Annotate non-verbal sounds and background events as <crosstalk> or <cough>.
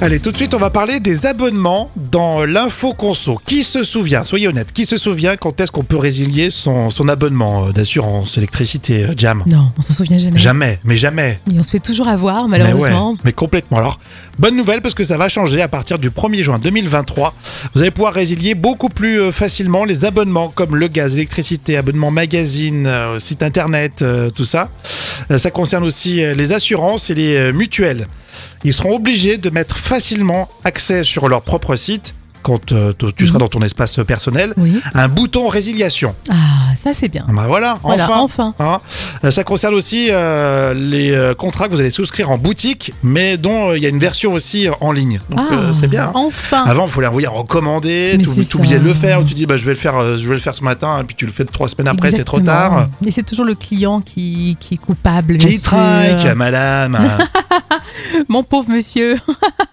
Allez, tout de suite, on va parler des abonnements dans l'info conso. Qui se souvient, soyez honnête, qui se souvient quand est-ce qu'on peut résilier son, son abonnement euh, d'assurance électricité, euh, Jam? Non, on s'en souvient jamais. Jamais, mais jamais. Et on se fait toujours avoir, Mais malheureusement. ouais, mais complètement. Alors, bonne nouvelle parce que ça va changer à partir du 1er juin 2023. Vous allez pouvoir résilier beaucoup plus euh, facilement les abonnements comme le gaz, l'électricité, abonnement magazine, site internet, tout ça. Euh, Ça concerne aussi euh, les assurances et les euh, mutuelles. Ils seront obligés de mettre facilement accès sur leur propre site quand tu- tu seras dans ton espace personnel, Oui. un bouton résiliation. Ah, ça c'est bien. Bah voilà, Voilà, enfin. enfin. Hein. Euh, ça concerne aussi euh, les euh, contrats que vous allez souscrire en boutique, mais dont euh, il y a une version aussi en ligne. Donc ah, euh, c'est bien. Enfin. Avant, il faut l'envoyer recommandé, Mais tu c'est oubliais de le faire, ou tu dis bah, je vais le faire, je vais le faire ce matin, et puis tu le fais trois semaines après, c'est trop tard. Et c'est toujours le client qui, qui est coupable. Qui traque, madame <laughs> Mon pauvre monsieur. <laughs>